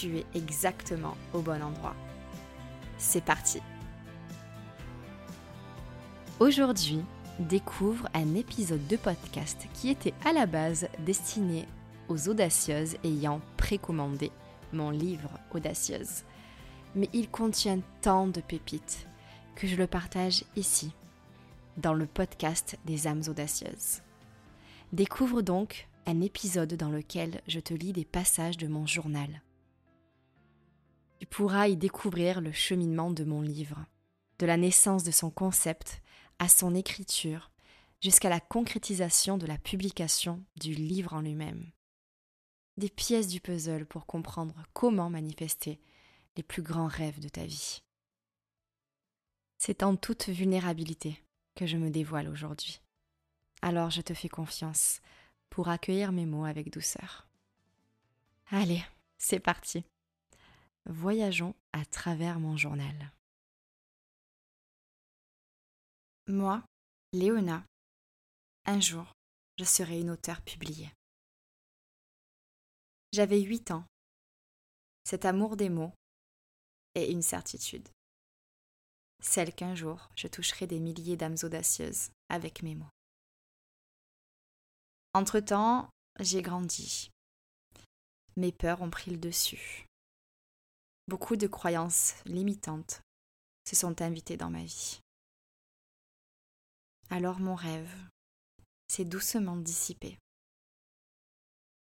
tu es exactement au bon endroit. C'est parti Aujourd'hui, découvre un épisode de podcast qui était à la base destiné aux audacieuses ayant précommandé mon livre Audacieuse. Mais il contient tant de pépites que je le partage ici, dans le podcast des âmes audacieuses. Découvre donc un épisode dans lequel je te lis des passages de mon journal. Tu pourras y découvrir le cheminement de mon livre, de la naissance de son concept à son écriture, jusqu'à la concrétisation de la publication du livre en lui-même. Des pièces du puzzle pour comprendre comment manifester les plus grands rêves de ta vie. C'est en toute vulnérabilité que je me dévoile aujourd'hui. Alors je te fais confiance pour accueillir mes mots avec douceur. Allez, c'est parti. Voyageons à travers mon journal. Moi, Léona, un jour, je serai une auteure publiée. J'avais huit ans. Cet amour des mots est une certitude. Celle qu'un jour je toucherai des milliers d'âmes audacieuses avec mes mots. Entre-temps, j'ai grandi. Mes peurs ont pris le dessus. Beaucoup de croyances limitantes se sont invitées dans ma vie. Alors mon rêve s'est doucement dissipé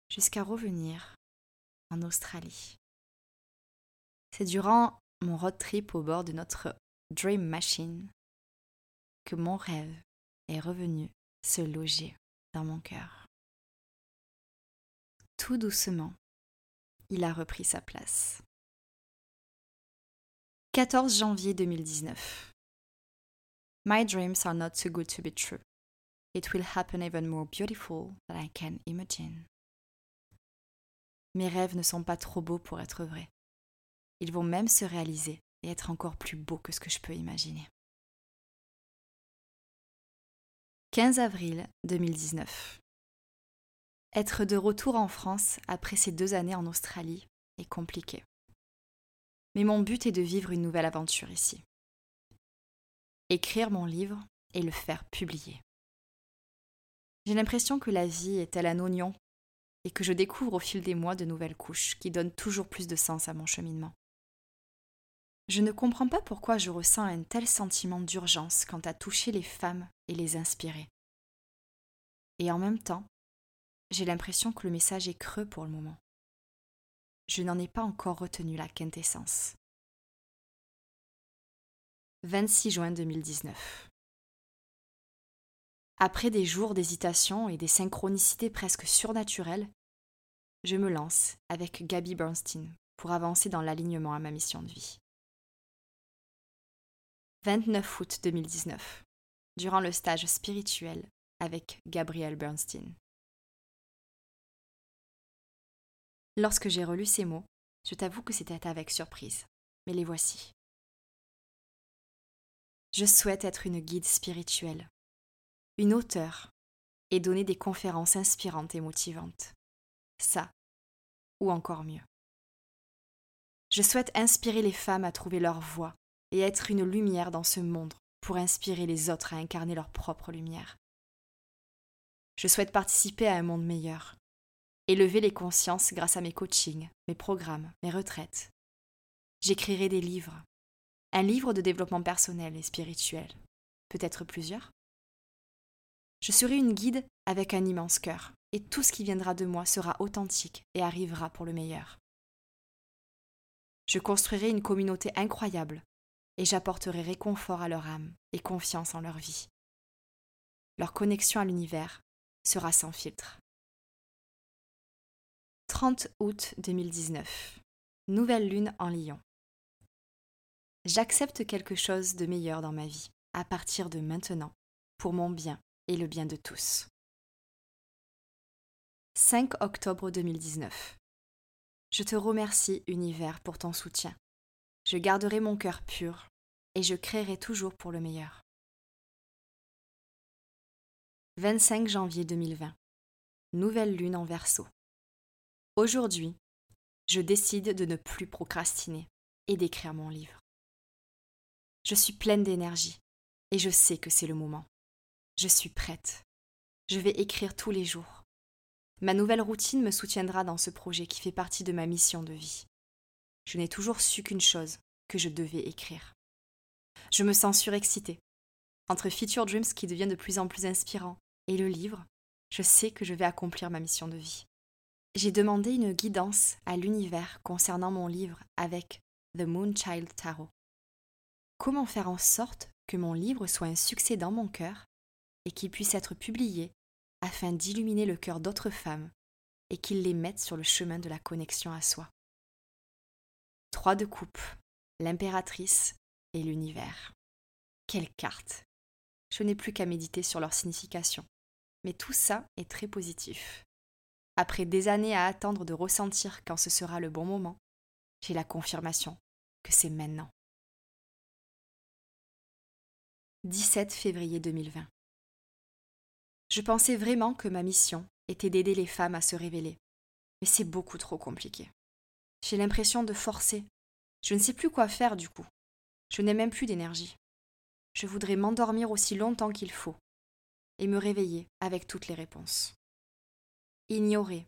jusqu'à revenir en Australie. C'est durant mon road trip au bord de notre Dream Machine que mon rêve est revenu se loger dans mon cœur. Tout doucement, il a repris sa place. 14 janvier 2019. My dreams are not too good to be true. It will happen even more beautiful than I can imagine. Mes rêves ne sont pas trop beaux pour être vrais. Ils vont même se réaliser et être encore plus beaux que ce que je peux imaginer. 15 avril 2019. Être de retour en France après ces deux années en Australie est compliqué. Mais mon but est de vivre une nouvelle aventure ici. Écrire mon livre et le faire publier. J'ai l'impression que la vie est tel un oignon et que je découvre au fil des mois de nouvelles couches qui donnent toujours plus de sens à mon cheminement. Je ne comprends pas pourquoi je ressens un tel sentiment d'urgence quant à toucher les femmes et les inspirer. Et en même temps, j'ai l'impression que le message est creux pour le moment. Je n'en ai pas encore retenu la quintessence. 26 juin 2019. Après des jours d'hésitation et des synchronicités presque surnaturelles, je me lance avec Gabby Bernstein pour avancer dans l'alignement à ma mission de vie. 29 août 2019, durant le stage spirituel avec Gabrielle Bernstein. Lorsque j'ai relu ces mots, je t'avoue que c'était avec surprise, mais les voici. Je souhaite être une guide spirituelle, une auteure, et donner des conférences inspirantes et motivantes. Ça, ou encore mieux. Je souhaite inspirer les femmes à trouver leur voie et être une lumière dans ce monde pour inspirer les autres à incarner leur propre lumière. Je souhaite participer à un monde meilleur, élever les consciences grâce à mes coachings, mes programmes, mes retraites. J'écrirai des livres, un livre de développement personnel et spirituel, peut-être plusieurs. Je serai une guide avec un immense cœur, et tout ce qui viendra de moi sera authentique et arrivera pour le meilleur. Je construirai une communauté incroyable, et j'apporterai réconfort à leur âme et confiance en leur vie. Leur connexion à l'univers sera sans filtre. 30 août 2019. Nouvelle lune en Lion. J'accepte quelque chose de meilleur dans ma vie, à partir de maintenant, pour mon bien et le bien de tous. 5 octobre 2019. Je te remercie, Univers, pour ton soutien. Je garderai mon cœur pur et je créerai toujours pour le meilleur. 25 janvier 2020. Nouvelle lune en verso. Aujourd'hui, je décide de ne plus procrastiner et d'écrire mon livre. Je suis pleine d'énergie et je sais que c'est le moment. Je suis prête. Je vais écrire tous les jours. Ma nouvelle routine me soutiendra dans ce projet qui fait partie de ma mission de vie. Je n'ai toujours su qu'une chose, que je devais écrire. Je me sens surexcitée. Entre Future Dreams qui devient de plus en plus inspirant et le livre, je sais que je vais accomplir ma mission de vie. J'ai demandé une guidance à l'univers concernant mon livre avec The Moonchild Tarot. Comment faire en sorte que mon livre soit un succès dans mon cœur et qu'il puisse être publié afin d'illuminer le cœur d'autres femmes et qu'il les mette sur le chemin de la connexion à soi? Trois de coupe, l'impératrice et l'univers. Quelle carte Je n'ai plus qu'à méditer sur leur signification. Mais tout ça est très positif. Après des années à attendre de ressentir quand ce sera le bon moment, j'ai la confirmation que c'est maintenant. 17 février 2020. Je pensais vraiment que ma mission était d'aider les femmes à se révéler. Mais c'est beaucoup trop compliqué. J'ai l'impression de forcer. Je ne sais plus quoi faire du coup. Je n'ai même plus d'énergie. Je voudrais m'endormir aussi longtemps qu'il faut et me réveiller avec toutes les réponses. Ignoré,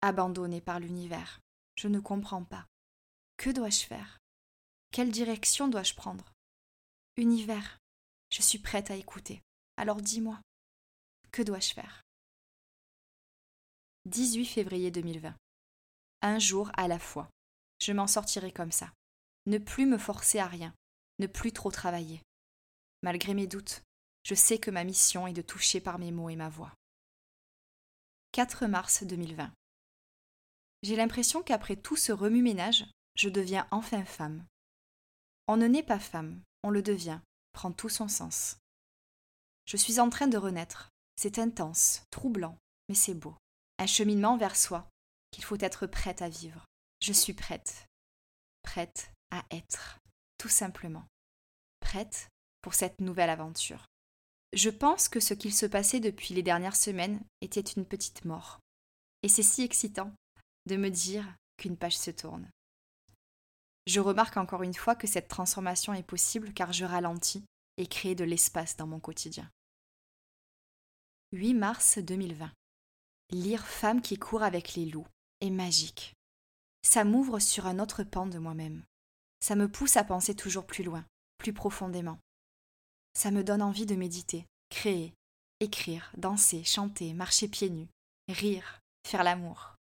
abandonné par l'univers, je ne comprends pas. Que dois-je faire? Quelle direction dois-je prendre? Univers, je suis prête à écouter. Alors dis-moi. Que dois-je faire? 18 février 2020. Un jour à la fois. Je m'en sortirai comme ça. Ne plus me forcer à rien. Ne plus trop travailler. Malgré mes doutes, je sais que ma mission est de toucher par mes mots et ma voix. 4 mars 2020. J'ai l'impression qu'après tout ce remue-ménage, je deviens enfin femme. On ne naît pas femme, on le devient, prend tout son sens. Je suis en train de renaître, c'est intense, troublant, mais c'est beau. Un cheminement vers soi qu'il faut être prête à vivre. Je suis prête. Prête à être, tout simplement. Prête pour cette nouvelle aventure. Je pense que ce qu'il se passait depuis les dernières semaines était une petite mort. Et c'est si excitant de me dire qu'une page se tourne. Je remarque encore une fois que cette transformation est possible car je ralentis et crée de l'espace dans mon quotidien. 8 mars 2020. Lire Femme qui court avec les loups est magique. Ça m'ouvre sur un autre pan de moi-même. Ça me pousse à penser toujours plus loin, plus profondément. Ça me donne envie de méditer, créer, écrire, danser, chanter, marcher pieds nus, rire, faire l'amour,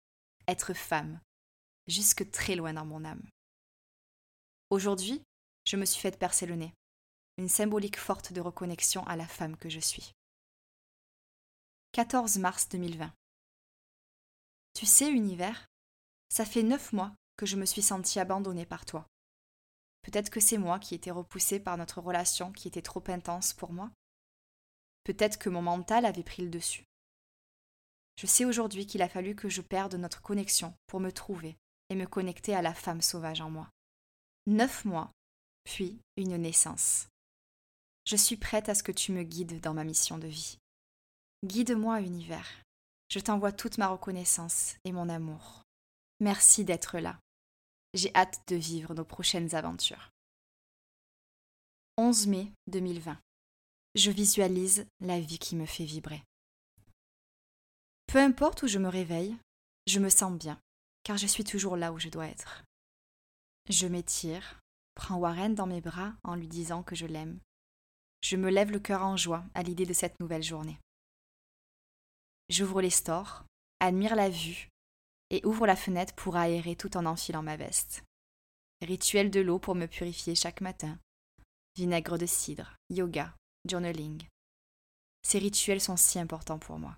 être femme, jusque très loin dans mon âme. Aujourd'hui, je me suis faite percer le nez, une symbolique forte de reconnexion à la femme que je suis. 14 mars 2020. Tu sais, univers, ça fait neuf mois que je me suis sentie abandonnée par toi. Peut-être que c'est moi qui étais repoussée par notre relation qui était trop intense pour moi. Peut-être que mon mental avait pris le dessus. Je sais aujourd'hui qu'il a fallu que je perde notre connexion pour me trouver et me connecter à la femme sauvage en moi. Neuf mois, puis une naissance. Je suis prête à ce que tu me guides dans ma mission de vie. Guide-moi, univers. Je t'envoie toute ma reconnaissance et mon amour. Merci d'être là. J'ai hâte de vivre nos prochaines aventures. 11 mai 2020. Je visualise la vie qui me fait vibrer. Peu importe où je me réveille, je me sens bien, car je suis toujours là où je dois être. Je m'étire, prends Warren dans mes bras en lui disant que je l'aime. Je me lève le cœur en joie à l'idée de cette nouvelle journée. J'ouvre les stores, admire la vue et ouvre la fenêtre pour aérer tout en enfilant ma veste. Rituel de l'eau pour me purifier chaque matin. Vinaigre de cidre, yoga, journaling. Ces rituels sont si importants pour moi.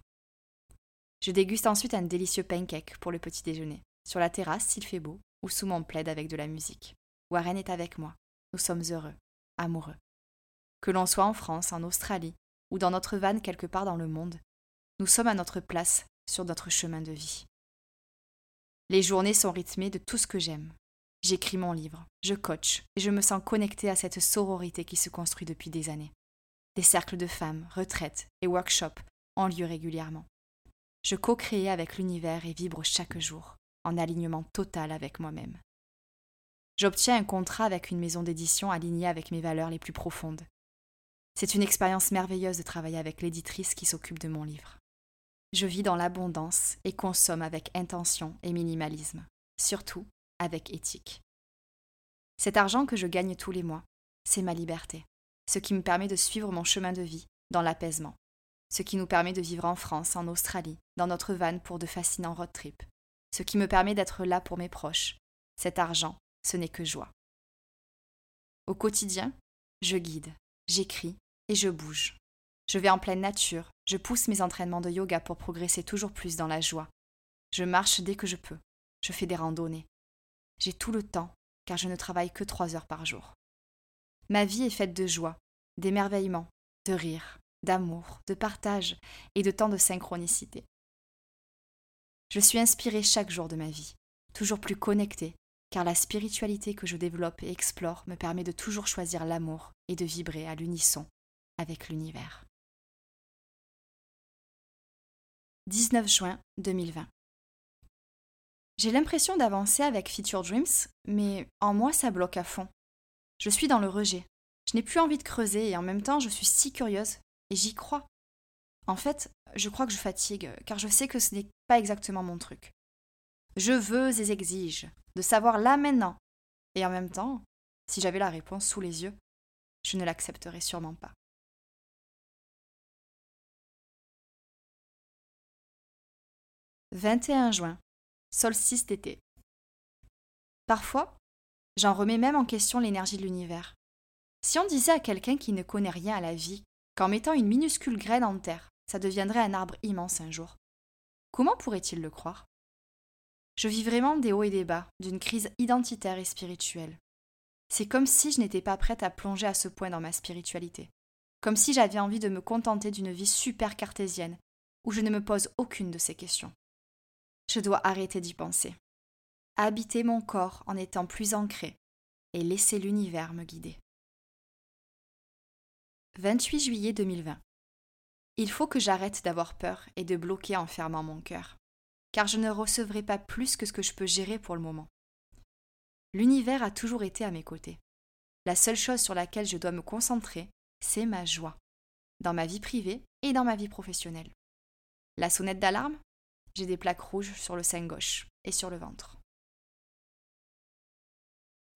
Je déguste ensuite un délicieux pancake pour le petit déjeuner, sur la terrasse s'il fait beau, ou sous mon plaid avec de la musique. Warren est avec moi. Nous sommes heureux, amoureux. Que l'on soit en France, en Australie, ou dans notre van quelque part dans le monde, nous sommes à notre place sur notre chemin de vie. Les journées sont rythmées de tout ce que j'aime. J'écris mon livre, je coach, et je me sens connectée à cette sororité qui se construit depuis des années. Des cercles de femmes, retraites et workshops ont lieu régulièrement. Je co-crée avec l'univers et vibre chaque jour, en alignement total avec moi-même. J'obtiens un contrat avec une maison d'édition alignée avec mes valeurs les plus profondes. C'est une expérience merveilleuse de travailler avec l'éditrice qui s'occupe de mon livre. Je vis dans l'abondance et consomme avec intention et minimalisme, surtout avec éthique. Cet argent que je gagne tous les mois, c'est ma liberté ce qui me permet de suivre mon chemin de vie dans l'apaisement, ce qui nous permet de vivre en France, en Australie, dans notre van pour de fascinants road trips, ce qui me permet d'être là pour mes proches. Cet argent, ce n'est que joie. Au quotidien, je guide, j'écris et je bouge. Je vais en pleine nature, je pousse mes entraînements de yoga pour progresser toujours plus dans la joie. Je marche dès que je peux, je fais des randonnées. J'ai tout le temps, car je ne travaille que trois heures par jour. Ma vie est faite de joie, d'émerveillement, de rire, d'amour, de partage et de tant de synchronicité. Je suis inspirée chaque jour de ma vie, toujours plus connectée, car la spiritualité que je développe et explore me permet de toujours choisir l'amour et de vibrer à l'unisson avec l'univers. 19 juin 2020. J'ai l'impression d'avancer avec Future Dreams, mais en moi ça bloque à fond. Je suis dans le rejet. Je n'ai plus envie de creuser et en même temps je suis si curieuse et j'y crois. En fait, je crois que je fatigue car je sais que ce n'est pas exactement mon truc. Je veux et exige de savoir là maintenant. Et en même temps, si j'avais la réponse sous les yeux, je ne l'accepterais sûrement pas. 21 juin, solstice d'été. Parfois, J'en remets même en question l'énergie de l'univers. Si on disait à quelqu'un qui ne connaît rien à la vie qu'en mettant une minuscule graine en terre, ça deviendrait un arbre immense un jour, comment pourrait-il le croire? Je vis vraiment des hauts et des bas, d'une crise identitaire et spirituelle. C'est comme si je n'étais pas prête à plonger à ce point dans ma spiritualité, comme si j'avais envie de me contenter d'une vie super cartésienne, où je ne me pose aucune de ces questions. Je dois arrêter d'y penser habiter mon corps en étant plus ancré et laisser l'univers me guider. 28 juillet 2020. Il faut que j'arrête d'avoir peur et de bloquer en fermant mon cœur, car je ne recevrai pas plus que ce que je peux gérer pour le moment. L'univers a toujours été à mes côtés. La seule chose sur laquelle je dois me concentrer, c'est ma joie, dans ma vie privée et dans ma vie professionnelle. La sonnette d'alarme? J'ai des plaques rouges sur le sein gauche et sur le ventre.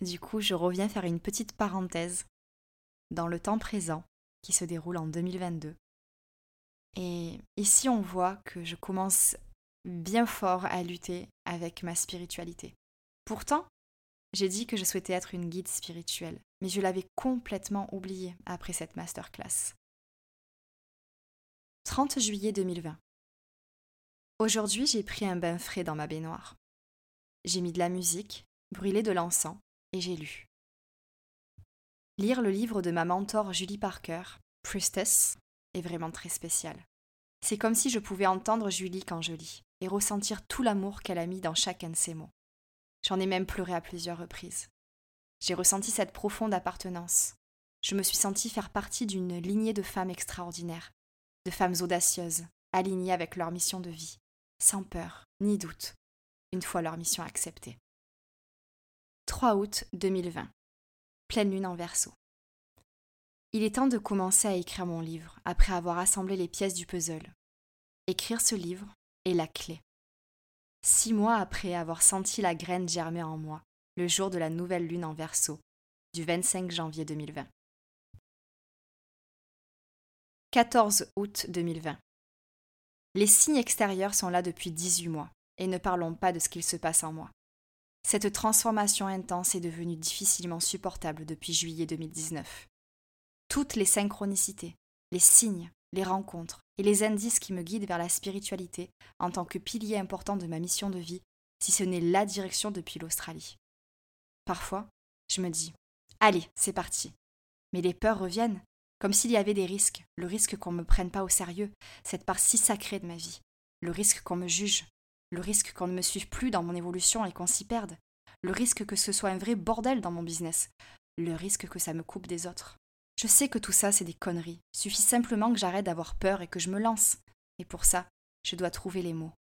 Du coup, je reviens faire une petite parenthèse dans le temps présent qui se déroule en 2022. Et ici, on voit que je commence bien fort à lutter avec ma spiritualité. Pourtant, j'ai dit que je souhaitais être une guide spirituelle, mais je l'avais complètement oublié après cette masterclass. 30 juillet 2020. Aujourd'hui, j'ai pris un bain frais dans ma baignoire. J'ai mis de la musique, brûlé de l'encens et j'ai lu. Lire le livre de ma mentor Julie Parker, Priestess, est vraiment très spécial. C'est comme si je pouvais entendre Julie quand je lis et ressentir tout l'amour qu'elle a mis dans chacun de ses mots. J'en ai même pleuré à plusieurs reprises. j'ai ressenti cette profonde appartenance. Je me suis sentie faire partie d'une lignée de femmes extraordinaires, de femmes audacieuses, alignées avec leur mission de vie, sans peur ni doute, une fois leur mission acceptée. 3 août 2020. Pleine lune en verso. Il est temps de commencer à écrire mon livre après avoir assemblé les pièces du puzzle. Écrire ce livre est la clé. Six mois après avoir senti la graine germer en moi, le jour de la nouvelle lune en verso, du 25 janvier 2020. 14 août 2020. Les signes extérieurs sont là depuis 18 mois, et ne parlons pas de ce qu'il se passe en moi. Cette transformation intense est devenue difficilement supportable depuis juillet 2019 toutes les synchronicités, les signes, les rencontres et les indices qui me guident vers la spiritualité en tant que pilier important de ma mission de vie, si ce n'est la direction depuis l'Australie. Parfois, je me dis Allez, c'est parti. Mais les peurs reviennent, comme s'il y avait des risques, le risque qu'on ne me prenne pas au sérieux, cette part si sacrée de ma vie, le risque qu'on me juge, le risque qu'on ne me suive plus dans mon évolution et qu'on s'y perde, le risque que ce soit un vrai bordel dans mon business, le risque que ça me coupe des autres. Je sais que tout ça, c'est des conneries. Suffit simplement que j'arrête d'avoir peur et que je me lance. Et pour ça, je dois trouver les mots.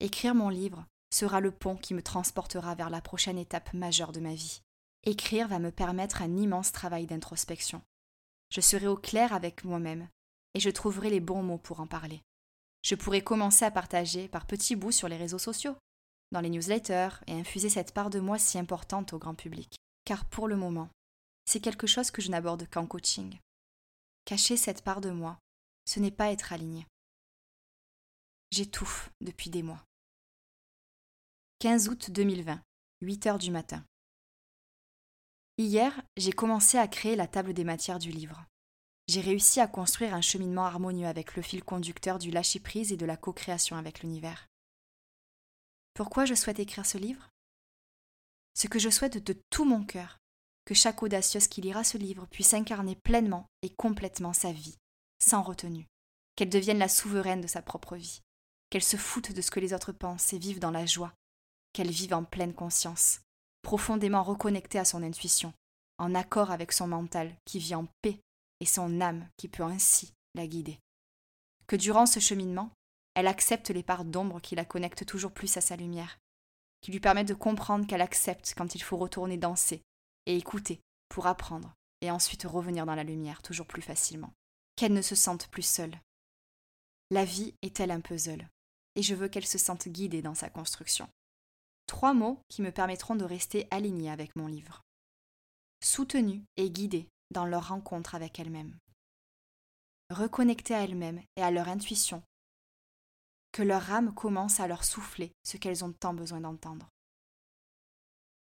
Écrire mon livre sera le pont qui me transportera vers la prochaine étape majeure de ma vie. Écrire va me permettre un immense travail d'introspection. Je serai au clair avec moi-même et je trouverai les bons mots pour en parler. Je pourrai commencer à partager par petits bouts sur les réseaux sociaux, dans les newsletters et infuser cette part de moi si importante au grand public. Car pour le moment, c'est quelque chose que je n'aborde qu'en coaching. Cacher cette part de moi, ce n'est pas être aligné. J'étouffe depuis des mois. 15 août 2020, 8 heures du matin. Hier, j'ai commencé à créer la table des matières du livre. J'ai réussi à construire un cheminement harmonieux avec le fil conducteur du lâcher-prise et de la co-création avec l'univers. Pourquoi je souhaite écrire ce livre? Ce que je souhaite de tout mon cœur, que chaque audacieuse qui lira ce livre puisse incarner pleinement et complètement sa vie, sans retenue, qu'elle devienne la souveraine de sa propre vie, qu'elle se foute de ce que les autres pensent et vive dans la joie, qu'elle vive en pleine conscience, profondément reconnectée à son intuition, en accord avec son mental qui vit en paix et son âme qui peut ainsi la guider. Que durant ce cheminement, elle accepte les parts d'ombre qui la connectent toujours plus à sa lumière, qui lui permettent de comprendre qu'elle accepte quand il faut retourner danser et écouter pour apprendre et ensuite revenir dans la lumière toujours plus facilement. Qu'elle ne se sente plus seule. La vie est-elle un puzzle? Et je veux qu'elle se sente guidée dans sa construction. Trois mots qui me permettront de rester alignée avec mon livre. Soutenue et guidée dans leur rencontre avec elle-même. Reconnectée à elle-même et à leur intuition. Que leur âme commence à leur souffler ce qu'elles ont tant besoin d'entendre.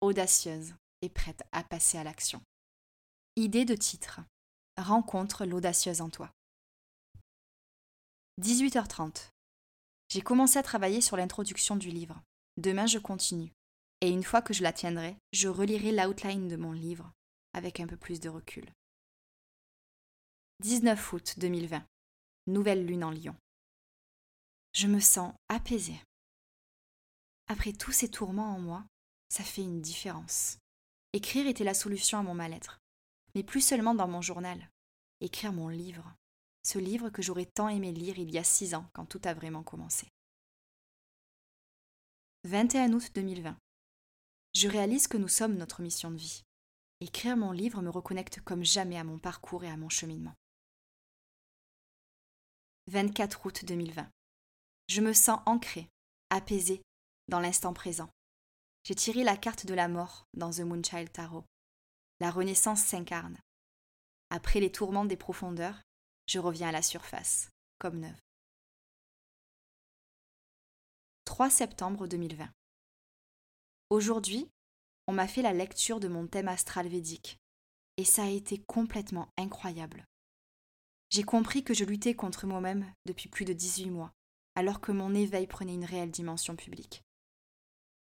Audacieuse, et prête à passer à l'action. Idée de titre. Rencontre l'audacieuse en toi. 18h30. J'ai commencé à travailler sur l'introduction du livre. Demain, je continue. Et une fois que je la tiendrai, je relirai l'outline de mon livre avec un peu plus de recul. 19 août 2020. Nouvelle lune en Lyon. Je me sens apaisée. Après tous ces tourments en moi, ça fait une différence. Écrire était la solution à mon mal-être. Mais plus seulement dans mon journal. Écrire mon livre. Ce livre que j'aurais tant aimé lire il y a six ans quand tout a vraiment commencé. 21 août 2020. Je réalise que nous sommes notre mission de vie. Écrire mon livre me reconnecte comme jamais à mon parcours et à mon cheminement. 24 août 2020. Je me sens ancrée, apaisée, dans l'instant présent. J'ai tiré la carte de la mort dans The Moonchild Tarot. La renaissance s'incarne. Après les tourments des profondeurs, je reviens à la surface, comme neuve. 3 septembre 2020. Aujourd'hui, on m'a fait la lecture de mon thème astral védique, et ça a été complètement incroyable. J'ai compris que je luttais contre moi-même depuis plus de 18 mois, alors que mon éveil prenait une réelle dimension publique.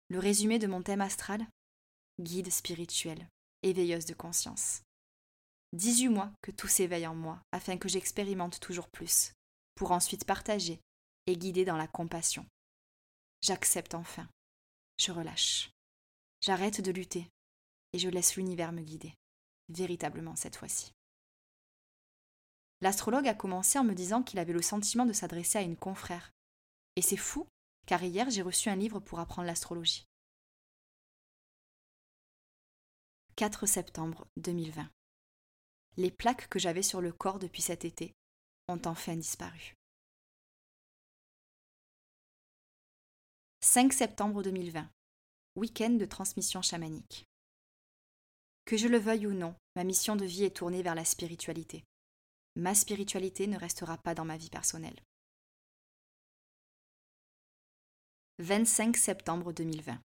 Le résumé de mon thème astral? Guide spirituel, éveilleuse de conscience. 18 mois que tout s'éveille en moi afin que j'expérimente toujours plus, pour ensuite partager et guider dans la compassion. J'accepte enfin. Je relâche. J'arrête de lutter. et je laisse l'univers me guider, véritablement cette fois-ci. L'astrologue a commencé en me disant qu'il avait le sentiment de s'adresser à une confrère. Et c'est fou, car hier j'ai reçu un livre pour apprendre l'astrologie. 4 septembre 2020. Les plaques que j'avais sur le corps depuis cet été ont enfin disparu. 5 septembre 2020. Week-end de transmission chamanique. Que je le veuille ou non, ma mission de vie est tournée vers la spiritualité. Ma spiritualité ne restera pas dans ma vie personnelle. 25 septembre 2020.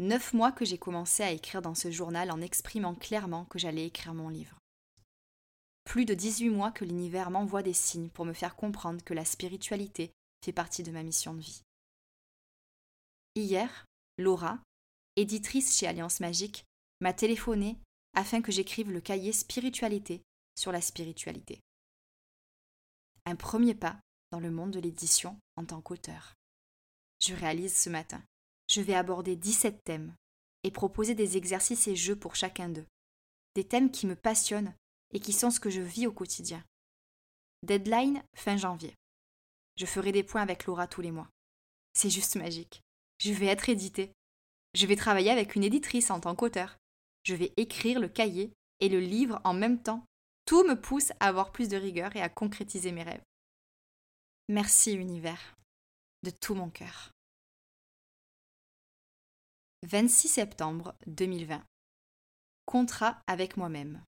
Neuf mois que j'ai commencé à écrire dans ce journal en exprimant clairement que j'allais écrire mon livre. Plus de 18 mois que l'univers m'envoie des signes pour me faire comprendre que la spiritualité fait partie de ma mission de vie. Hier, Laura, éditrice chez Alliance Magique, m'a téléphoné afin que j'écrive le cahier Spiritualité sur la spiritualité. Un premier pas dans le monde de l'édition en tant qu'auteur. Je réalise ce matin. Je vais aborder 17 thèmes et proposer des exercices et jeux pour chacun d'eux. Des thèmes qui me passionnent et qui sont ce que je vis au quotidien. Deadline fin janvier. Je ferai des points avec Laura tous les mois. C'est juste magique. Je vais être édité. Je vais travailler avec une éditrice en tant qu'auteur. Je vais écrire le cahier et le livre en même temps. Tout me pousse à avoir plus de rigueur et à concrétiser mes rêves. Merci univers, de tout mon cœur. 26 septembre 2020. Contrat avec moi-même.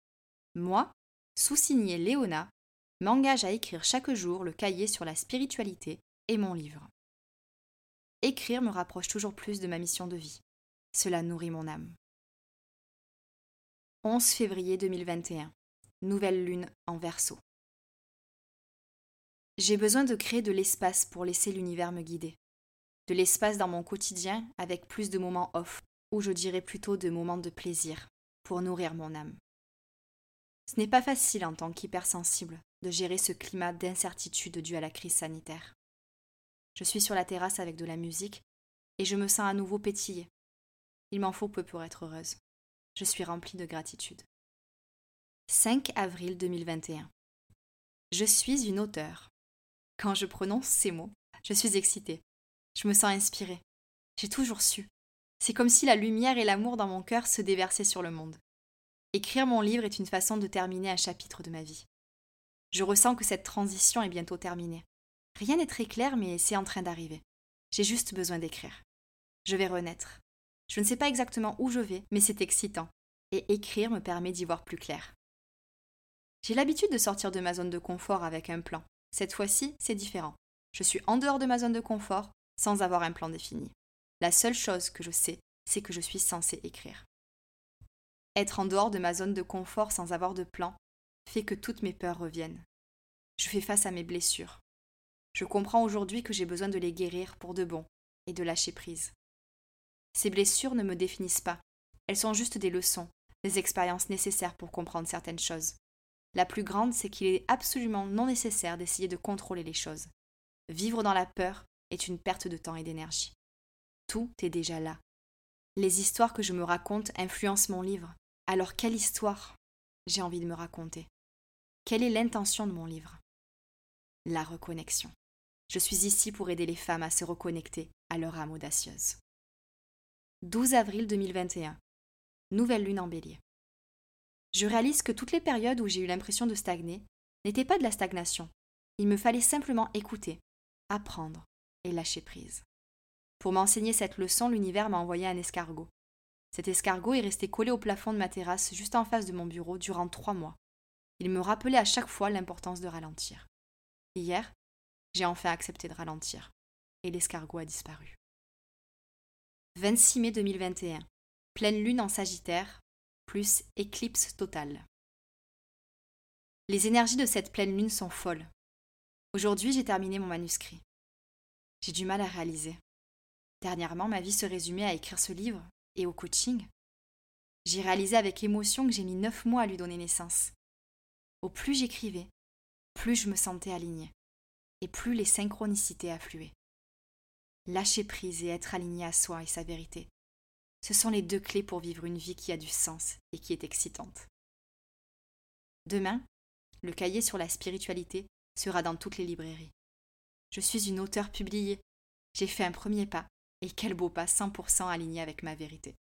Moi, sous-signé Léona, m'engage à écrire chaque jour le cahier sur la spiritualité et mon livre. Écrire me rapproche toujours plus de ma mission de vie. Cela nourrit mon âme. 11 février 2021. Nouvelle lune en verso. J'ai besoin de créer de l'espace pour laisser l'univers me guider. De l'espace dans mon quotidien avec plus de moments off, ou je dirais plutôt de moments de plaisir, pour nourrir mon âme. Ce n'est pas facile en tant qu'hypersensible de gérer ce climat d'incertitude dû à la crise sanitaire. Je suis sur la terrasse avec de la musique et je me sens à nouveau pétiller. Il m'en faut peu pour être heureuse. Je suis remplie de gratitude. 5 avril 2021. Je suis une auteure. Quand je prononce ces mots, je suis excitée. Je me sens inspirée. J'ai toujours su. C'est comme si la lumière et l'amour dans mon cœur se déversaient sur le monde. Écrire mon livre est une façon de terminer un chapitre de ma vie. Je ressens que cette transition est bientôt terminée. Rien n'est très clair, mais c'est en train d'arriver. J'ai juste besoin d'écrire. Je vais renaître. Je ne sais pas exactement où je vais, mais c'est excitant. Et écrire me permet d'y voir plus clair. J'ai l'habitude de sortir de ma zone de confort avec un plan. Cette fois-ci, c'est différent. Je suis en dehors de ma zone de confort sans avoir un plan défini. La seule chose que je sais, c'est que je suis censée écrire. Être en dehors de ma zone de confort sans avoir de plan fait que toutes mes peurs reviennent. Je fais face à mes blessures. Je comprends aujourd'hui que j'ai besoin de les guérir pour de bon et de lâcher prise. Ces blessures ne me définissent pas. Elles sont juste des leçons, des expériences nécessaires pour comprendre certaines choses. La plus grande, c'est qu'il est absolument non nécessaire d'essayer de contrôler les choses. Vivre dans la peur est une perte de temps et d'énergie. Tout est déjà là. Les histoires que je me raconte influencent mon livre. Alors quelle histoire j'ai envie de me raconter? Quelle est l'intention de mon livre? La reconnexion. Je suis ici pour aider les femmes à se reconnecter à leur âme audacieuse. 12 avril 2021. Nouvelle lune en bélier. Je réalise que toutes les périodes où j'ai eu l'impression de stagner n'étaient pas de la stagnation. Il me fallait simplement écouter, apprendre et lâcher prise. Pour m'enseigner cette leçon, l'univers m'a envoyé un escargot. Cet escargot est resté collé au plafond de ma terrasse juste en face de mon bureau durant trois mois. Il me rappelait à chaque fois l'importance de ralentir. Hier, j'ai enfin accepté de ralentir, et l'escargot a disparu. 26 mai 2021. Pleine lune en Sagittaire, plus éclipse totale. Les énergies de cette pleine lune sont folles. Aujourd'hui, j'ai terminé mon manuscrit. J'ai du mal à réaliser. Dernièrement, ma vie se résumait à écrire ce livre et au coaching. J'ai réalisé avec émotion que j'ai mis neuf mois à lui donner naissance. Au plus j'écrivais, plus je me sentais alignée, et plus les synchronicités affluaient. Lâcher prise et être aligné à soi et sa vérité. Ce sont les deux clés pour vivre une vie qui a du sens et qui est excitante. Demain, le cahier sur la spiritualité sera dans toutes les librairies. Je suis une auteure publiée. J'ai fait un premier pas, et quel beau pas 100% aligné avec ma vérité.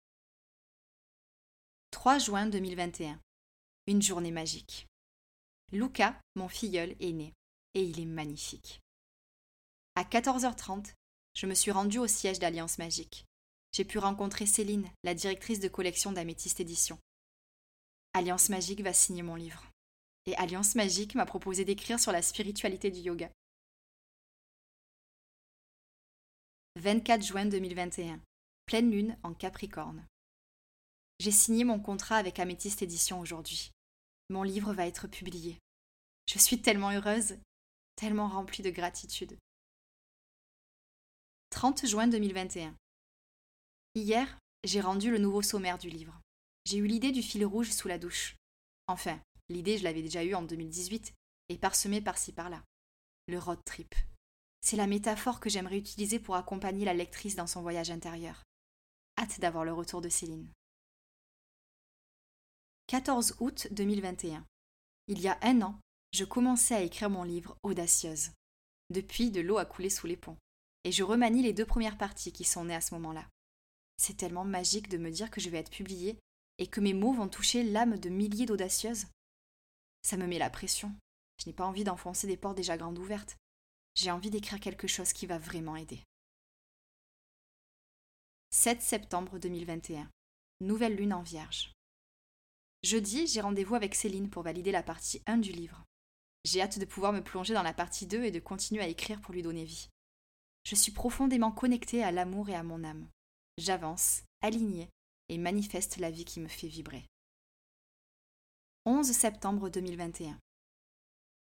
3 juin 2021. Une journée magique. Luca, mon filleul, est né, et il est magnifique. À 14h30, je me suis rendue au siège d'Alliance Magique. J'ai pu rencontrer Céline, la directrice de collection d'Améthyste Édition. Alliance Magique va signer mon livre. Et Alliance Magique m'a proposé d'écrire sur la spiritualité du yoga. 24 juin 2021. Pleine lune en Capricorne. J'ai signé mon contrat avec Améthyste Édition aujourd'hui. Mon livre va être publié. Je suis tellement heureuse, tellement remplie de gratitude. 30 juin 2021. Hier, j'ai rendu le nouveau sommaire du livre. J'ai eu l'idée du fil rouge sous la douche. Enfin, l'idée, je l'avais déjà eue en 2018 et parsemée par-ci par-là. Le road trip. C'est la métaphore que j'aimerais utiliser pour accompagner la lectrice dans son voyage intérieur. Hâte d'avoir le retour de Céline. 14 août 2021. Il y a un an, je commençais à écrire mon livre Audacieuse. Depuis, de l'eau a coulé sous les ponts. Et je remanie les deux premières parties qui sont nées à ce moment-là. C'est tellement magique de me dire que je vais être publiée et que mes mots vont toucher l'âme de milliers d'audacieuses. Ça me met la pression. Je n'ai pas envie d'enfoncer des portes déjà grandes ouvertes. J'ai envie d'écrire quelque chose qui va vraiment aider. 7 septembre 2021. Nouvelle lune en vierge. Jeudi, j'ai rendez-vous avec Céline pour valider la partie 1 du livre. J'ai hâte de pouvoir me plonger dans la partie 2 et de continuer à écrire pour lui donner vie. Je suis profondément connectée à l'amour et à mon âme. J'avance, alignée, et manifeste la vie qui me fait vibrer. 11 septembre 2021.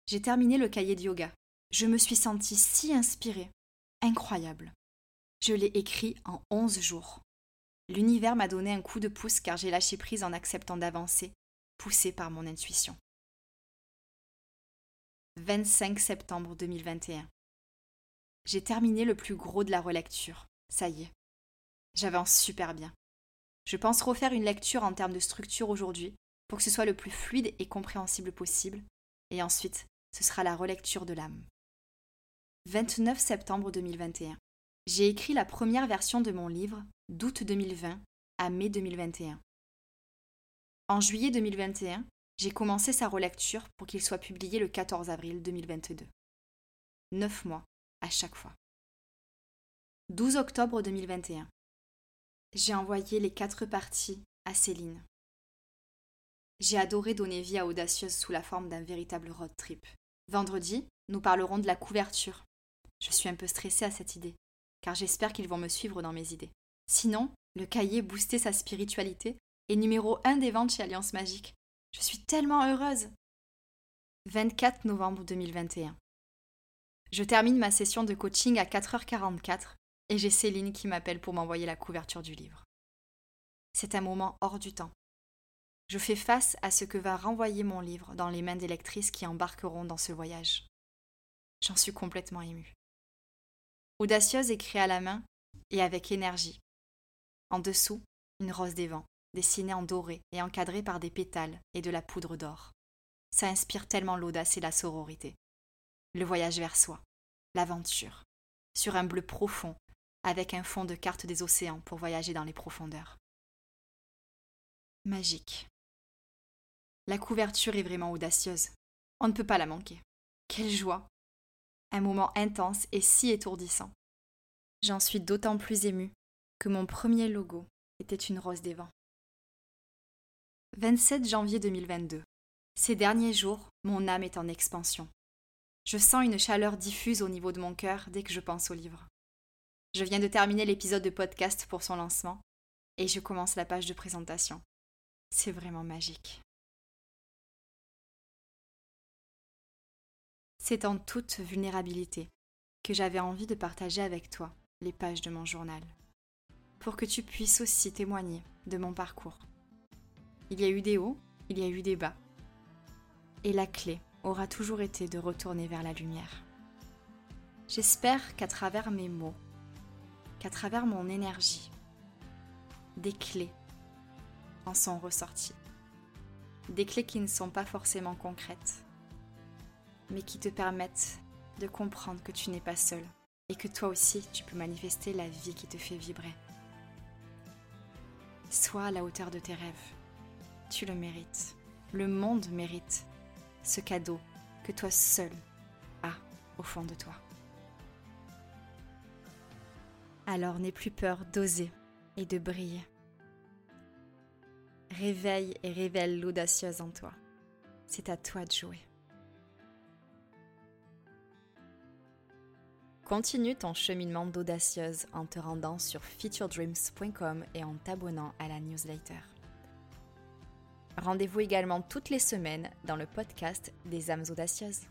J'ai terminé le cahier de yoga. Je me suis sentie si inspirée, incroyable. Je l'ai écrit en 11 jours. L'univers m'a donné un coup de pouce car j'ai lâché prise en acceptant d'avancer, poussée par mon intuition. 25 septembre 2021. J'ai terminé le plus gros de la relecture. Ça y est. J'avance super bien. Je pense refaire une lecture en termes de structure aujourd'hui pour que ce soit le plus fluide et compréhensible possible. Et ensuite, ce sera la relecture de l'âme. 29 septembre 2021. J'ai écrit la première version de mon livre d'août 2020 à mai 2021. En juillet 2021, j'ai commencé sa relecture pour qu'il soit publié le 14 avril 2022. Neuf mois à chaque fois. 12 octobre 2021. J'ai envoyé les quatre parties à Céline. J'ai adoré donner vie à Audacieuse sous la forme d'un véritable road trip. Vendredi, nous parlerons de la couverture. Je suis un peu stressée à cette idée, car j'espère qu'ils vont me suivre dans mes idées. Sinon, le cahier Booster sa spiritualité est numéro 1 des ventes chez Alliance Magique. Je suis tellement heureuse. 24 novembre 2021. Je termine ma session de coaching à 4h44 et j'ai Céline qui m'appelle pour m'envoyer la couverture du livre. C'est un moment hors du temps. Je fais face à ce que va renvoyer mon livre dans les mains des lectrices qui embarqueront dans ce voyage. J'en suis complètement émue. Audacieuse écrit à la main et avec énergie. En dessous, une rose des vents, dessinée en doré et encadrée par des pétales et de la poudre d'or. Ça inspire tellement l'audace et la sororité. Le voyage vers soi, l'aventure, sur un bleu profond, avec un fond de carte des océans pour voyager dans les profondeurs. Magique. La couverture est vraiment audacieuse. On ne peut pas la manquer. Quelle joie. Un moment intense et si étourdissant. J'en suis d'autant plus émue que mon premier logo était une rose des vents. 27 janvier 2022. Ces derniers jours, mon âme est en expansion. Je sens une chaleur diffuse au niveau de mon cœur dès que je pense au livre. Je viens de terminer l'épisode de podcast pour son lancement et je commence la page de présentation. C'est vraiment magique. C'est en toute vulnérabilité que j'avais envie de partager avec toi les pages de mon journal, pour que tu puisses aussi témoigner de mon parcours. Il y a eu des hauts, il y a eu des bas, et la clé aura toujours été de retourner vers la lumière. J'espère qu'à travers mes mots, qu'à travers mon énergie, des clés en sont ressorties. Des clés qui ne sont pas forcément concrètes, mais qui te permettent de comprendre que tu n'es pas seul et que toi aussi tu peux manifester la vie qui te fait vibrer. Sois à la hauteur de tes rêves. Tu le mérites. Le monde mérite ce cadeau que toi seul as au fond de toi. Alors n'aie plus peur d'oser et de briller. Réveille et révèle l'audacieuse en toi. C'est à toi de jouer. Continue ton cheminement d'audacieuse en te rendant sur featuredreams.com et en t'abonnant à la newsletter. Rendez-vous également toutes les semaines dans le podcast des âmes audacieuses.